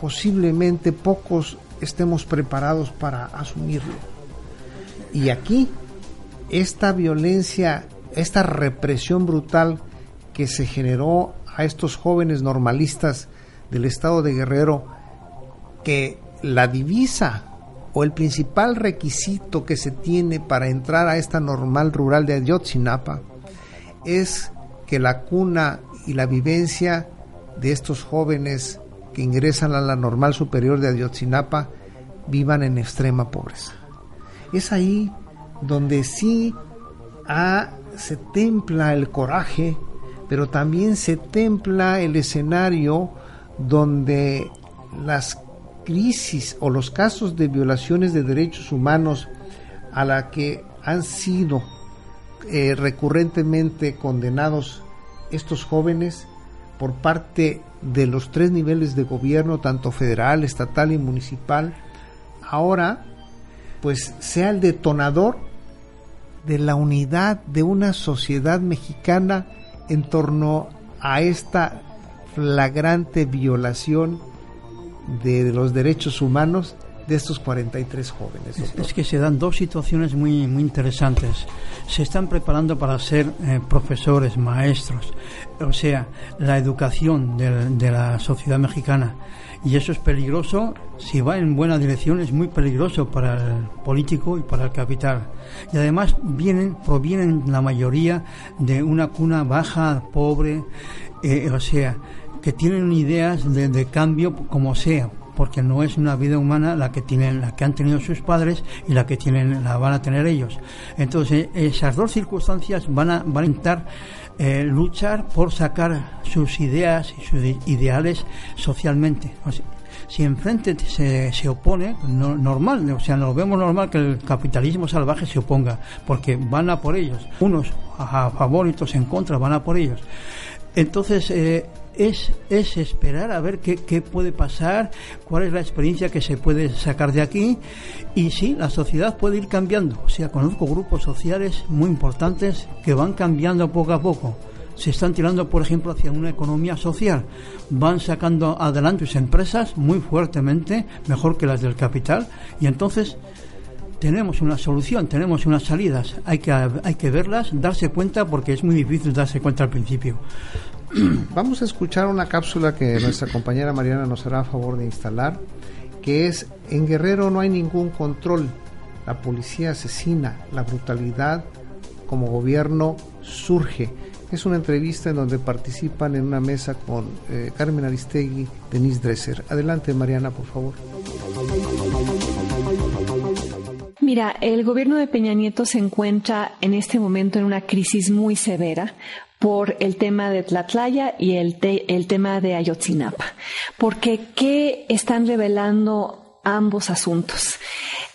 S1: posiblemente pocos estemos preparados para asumirlo. Y aquí, esta violencia, esta represión brutal que se generó a estos jóvenes normalistas del estado de Guerrero, que la divisa o el principal requisito que se tiene para entrar a esta normal rural de Ayotzinapa es que la cuna y la vivencia de estos jóvenes que ingresan a la normal superior de Ayotzinapa vivan en extrema pobreza. Es ahí donde sí se templa el coraje, pero también se templa el escenario donde las crisis o los casos de violaciones de derechos humanos a la que han sido eh, recurrentemente condenados estos jóvenes por parte de los tres niveles de gobierno, tanto federal, estatal y municipal, ahora pues sea el detonador de la unidad de una sociedad mexicana en torno a esta flagrante violación de los derechos humanos de estos 43 jóvenes.
S6: Es que se dan dos situaciones muy, muy interesantes. Se están preparando para ser eh, profesores, maestros, o sea, la educación de, de, la sociedad mexicana. Y eso es peligroso, si va en buena dirección, es muy peligroso para el político y para el capital. Y además vienen, provienen la mayoría de una cuna baja, pobre, eh, o sea, que tienen ideas de, de cambio como sea porque no es una vida humana la que tienen, la que han tenido sus padres y la que tienen, la van a tener ellos. Entonces, esas dos circunstancias van a, van a intentar eh, luchar por sacar sus ideas y sus ideales socialmente. si enfrente se, se opone, normal, o sea, lo vemos normal que el capitalismo salvaje se oponga, porque van a por ellos, unos a favor y otros en contra, van a por ellos. Entonces, eh, es, es esperar a ver qué, puede pasar, cuál es la experiencia que se puede sacar de aquí. Y sí, la sociedad puede ir cambiando. O sea, conozco grupos sociales muy importantes que van cambiando poco a poco. Se están tirando, por ejemplo, hacia una economía social. Van sacando adelante sus empresas muy fuertemente, mejor que las del capital. Y entonces tenemos una solución, tenemos unas salidas. Hay que, hay que verlas, darse cuenta, porque es muy difícil darse cuenta al principio.
S1: Vamos a escuchar una cápsula que nuestra compañera Mariana nos hará a favor de instalar, que es, en Guerrero no hay ningún control, la policía asesina, la brutalidad como gobierno surge. Es una entrevista en donde participan en una mesa con eh, Carmen Aristegui, Denise Dresser. Adelante Mariana, por favor.
S7: Mira, el gobierno de Peña Nieto se encuentra en este momento en una crisis muy severa por el tema de Tlatlaya y el, el tema de Ayotzinapa. Porque, ¿qué están revelando ambos asuntos?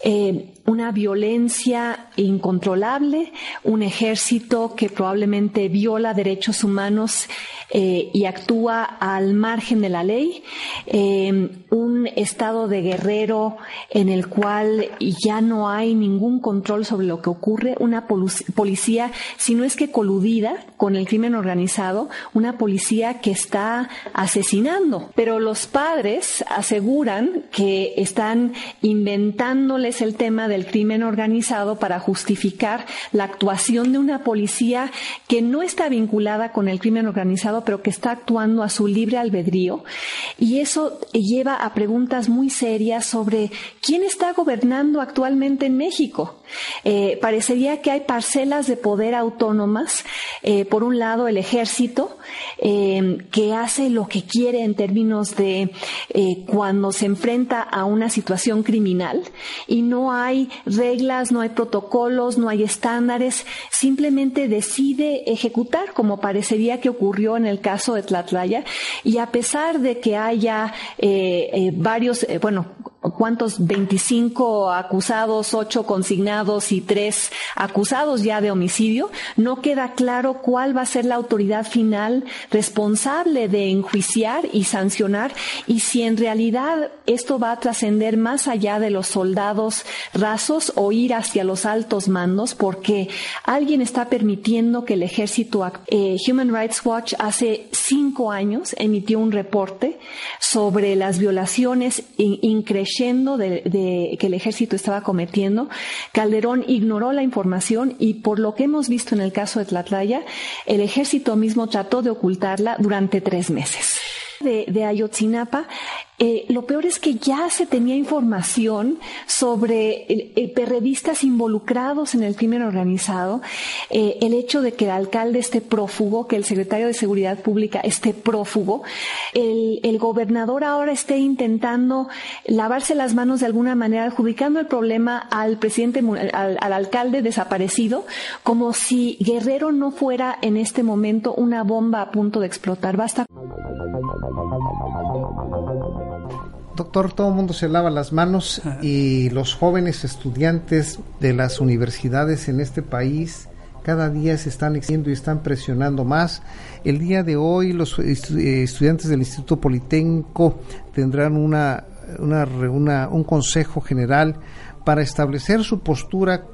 S7: Eh, una violencia incontrolable, un ejército que probablemente viola derechos humanos eh, y actúa al margen de la ley, eh, un estado de guerrero en el cual ya no hay ningún control sobre lo que ocurre, una policía, si no es que coludida con el crimen organizado, una policía que está asesinando. Pero los padres aseguran que están inventándoles el tema del crimen organizado para justificar la actuación de una policía que no está vinculada con el crimen organizado pero que está actuando a su libre albedrío. Y eso lleva a preguntas muy serias sobre quién está gobernando actualmente en México. Eh, parecería que hay parcelas de poder autónomas. Eh, por un lado, el ejército, eh, que hace lo que quiere en términos de cuando se enfrenta a una situación criminal y no hay reglas, no hay protocolos, no hay estándares, simplemente decide ejecutar como parecería que ocurrió en el caso de Tlatlaya. Y a pesar de que haya varios, bueno, ¿cuántos? 25 acusados, 8 consignados y 3 acusados ya de homicidio, no queda claro cuál va a ser la autoridad final responsable de enjuiciar y sancionar y si en realidad esto va a trascender más allá de los soldados rasos o ir hacia los altos mandos porque alguien está permitiendo que el ejército eh, Human Rights Watch hace cinco años emitió un reporte sobre las violaciones de, que el ejército estaba cometiendo. Calderón ignoró la información y por lo que hemos visto en el caso de Tlatlaya, el ejército mismo trató de ocultarla durante tres meses. De Ayotzinapa, eh, lo peor es que ya se tenía información sobre el, periodistas involucrados en el crimen organizado, eh, el hecho de que el alcalde esté prófugo, que el secretario de Seguridad Pública esté prófugo, el, gobernador ahora esté intentando lavarse las manos de alguna manera, adjudicando el problema al presidente, al, al alcalde desaparecido, como si Guerrero no fuera en este momento una bomba a punto de explotar. Basta.
S1: Doctor, todo el mundo se lava las manos y los jóvenes estudiantes de las universidades en este país cada día se están exigiendo y están presionando más. El día de hoy los eh, estudiantes del Instituto Politécnico tendrán una, una, un consejo general para establecer su postura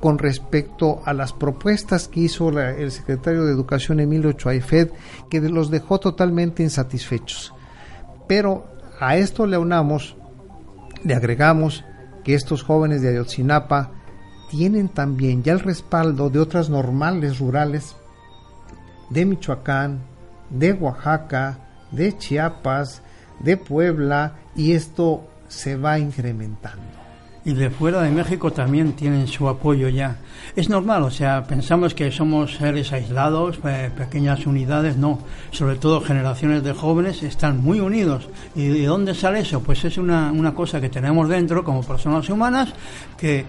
S1: con respecto a las propuestas que hizo el secretario de Educación Emilio Chuaifed, que los dejó totalmente insatisfechos. Pero a esto le unamos, le agregamos que estos jóvenes de Ayotzinapa tienen también ya el respaldo de otras normales rurales de Michoacán, de Oaxaca, de Chiapas, de Puebla y esto se va incrementando
S6: y de fuera de México también tienen su apoyo ya. Es normal, o sea, pensamos que somos seres aislados, pequeñas unidades, no. Sobre todo generaciones de jóvenes están muy unidos. ¿Y de dónde sale eso? Pues es una, una cosa que tenemos dentro como personas humanas que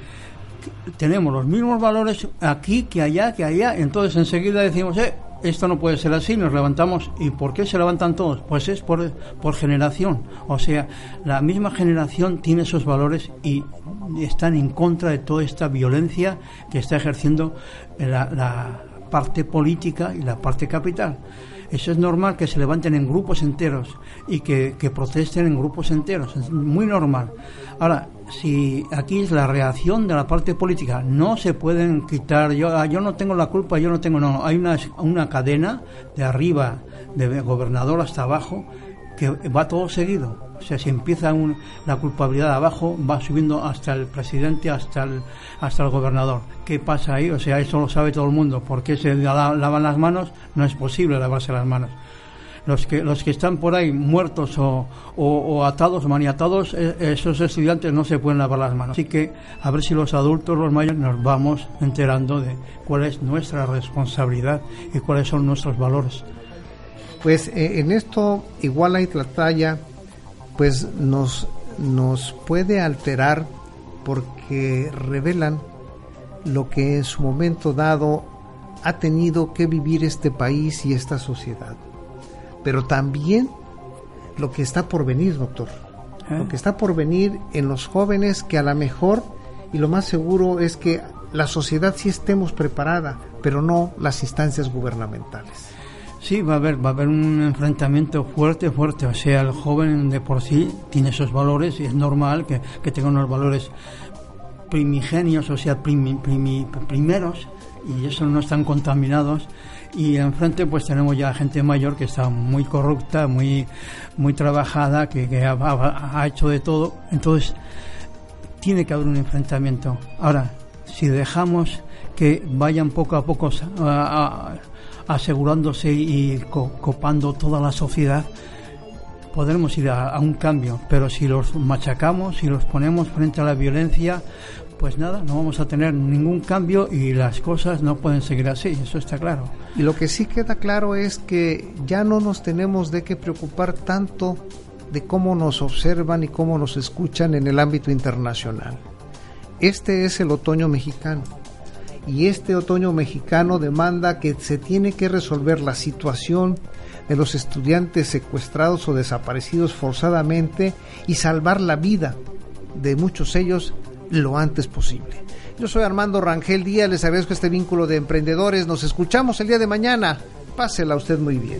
S6: tenemos los mismos valores aquí que allá, que allá. Entonces enseguida decimos, eh, esto no puede ser así, nos levantamos. ¿Y por qué se levantan todos? Pues es por, por generación. O sea, la misma generación tiene esos valores y están en contra de toda esta violencia que está ejerciendo la, la parte política y la parte capital. Eso es normal que se levanten en grupos enteros y que, que protesten en grupos enteros. Es muy normal. Ahora, si aquí es la reacción de la parte política, no se pueden quitar, yo, ah, yo no tengo la culpa, yo no tengo, no, hay una, una cadena de arriba, de gobernador hasta abajo, que va todo seguido. O sea, si empieza un, la culpabilidad de abajo, va subiendo hasta el presidente, hasta el, hasta el gobernador. ¿Qué pasa ahí? O sea, eso lo sabe todo el mundo. ¿Por qué se lavan las manos? No es posible lavarse las manos los que los que están por ahí muertos o, o, atados, maniatados, eh, esos estudiantes no se pueden lavar las manos. Así que a ver si los adultos, los mayores, nos vamos enterando de cuál es nuestra responsabilidad y cuáles son nuestros valores.
S1: Pues eh, en esto, igual hay talla, pues nos, nos puede alterar porque revelan lo que en su momento dado ha tenido que vivir este país y esta sociedad pero también lo que está por venir, doctor. ¿Eh? Lo que está por venir en los jóvenes que a lo mejor y lo más seguro es que la sociedad sí estemos preparada, pero no las instancias gubernamentales.
S6: Sí, va a haber, va a haber un enfrentamiento fuerte, fuerte. O sea, el joven de por sí tiene esos valores y es normal que, que tenga unos valores primigenios, o sea, primeros, y eso no están contaminados y enfrente pues tenemos ya gente mayor que está muy corrupta, muy, muy trabajada, que, ha, hecho de todo. Entonces, tiene que haber un enfrentamiento. Ahora, si dejamos que vayan poco a poco asegurándose y copando toda la sociedad, podremos ir a, un cambio, pero si los machacamos, si los ponemos frente a la violencia, pues nada, no vamos a tener ningún cambio y las cosas no pueden seguir así, eso está claro.
S1: Y lo que sí queda claro es que ya no nos tenemos de qué preocupar tanto de cómo nos observan y cómo nos escuchan en el ámbito internacional. Este es el otoño mexicano y este otoño mexicano demanda que se tiene que resolver la situación de los estudiantes secuestrados o desaparecidos forzadamente y salvar la vida de muchos ellos lo antes posible. Yo soy Armando Rangel Díaz, les agradezco este vínculo de emprendedores. Nos escuchamos el día de mañana. Pásela usted muy bien.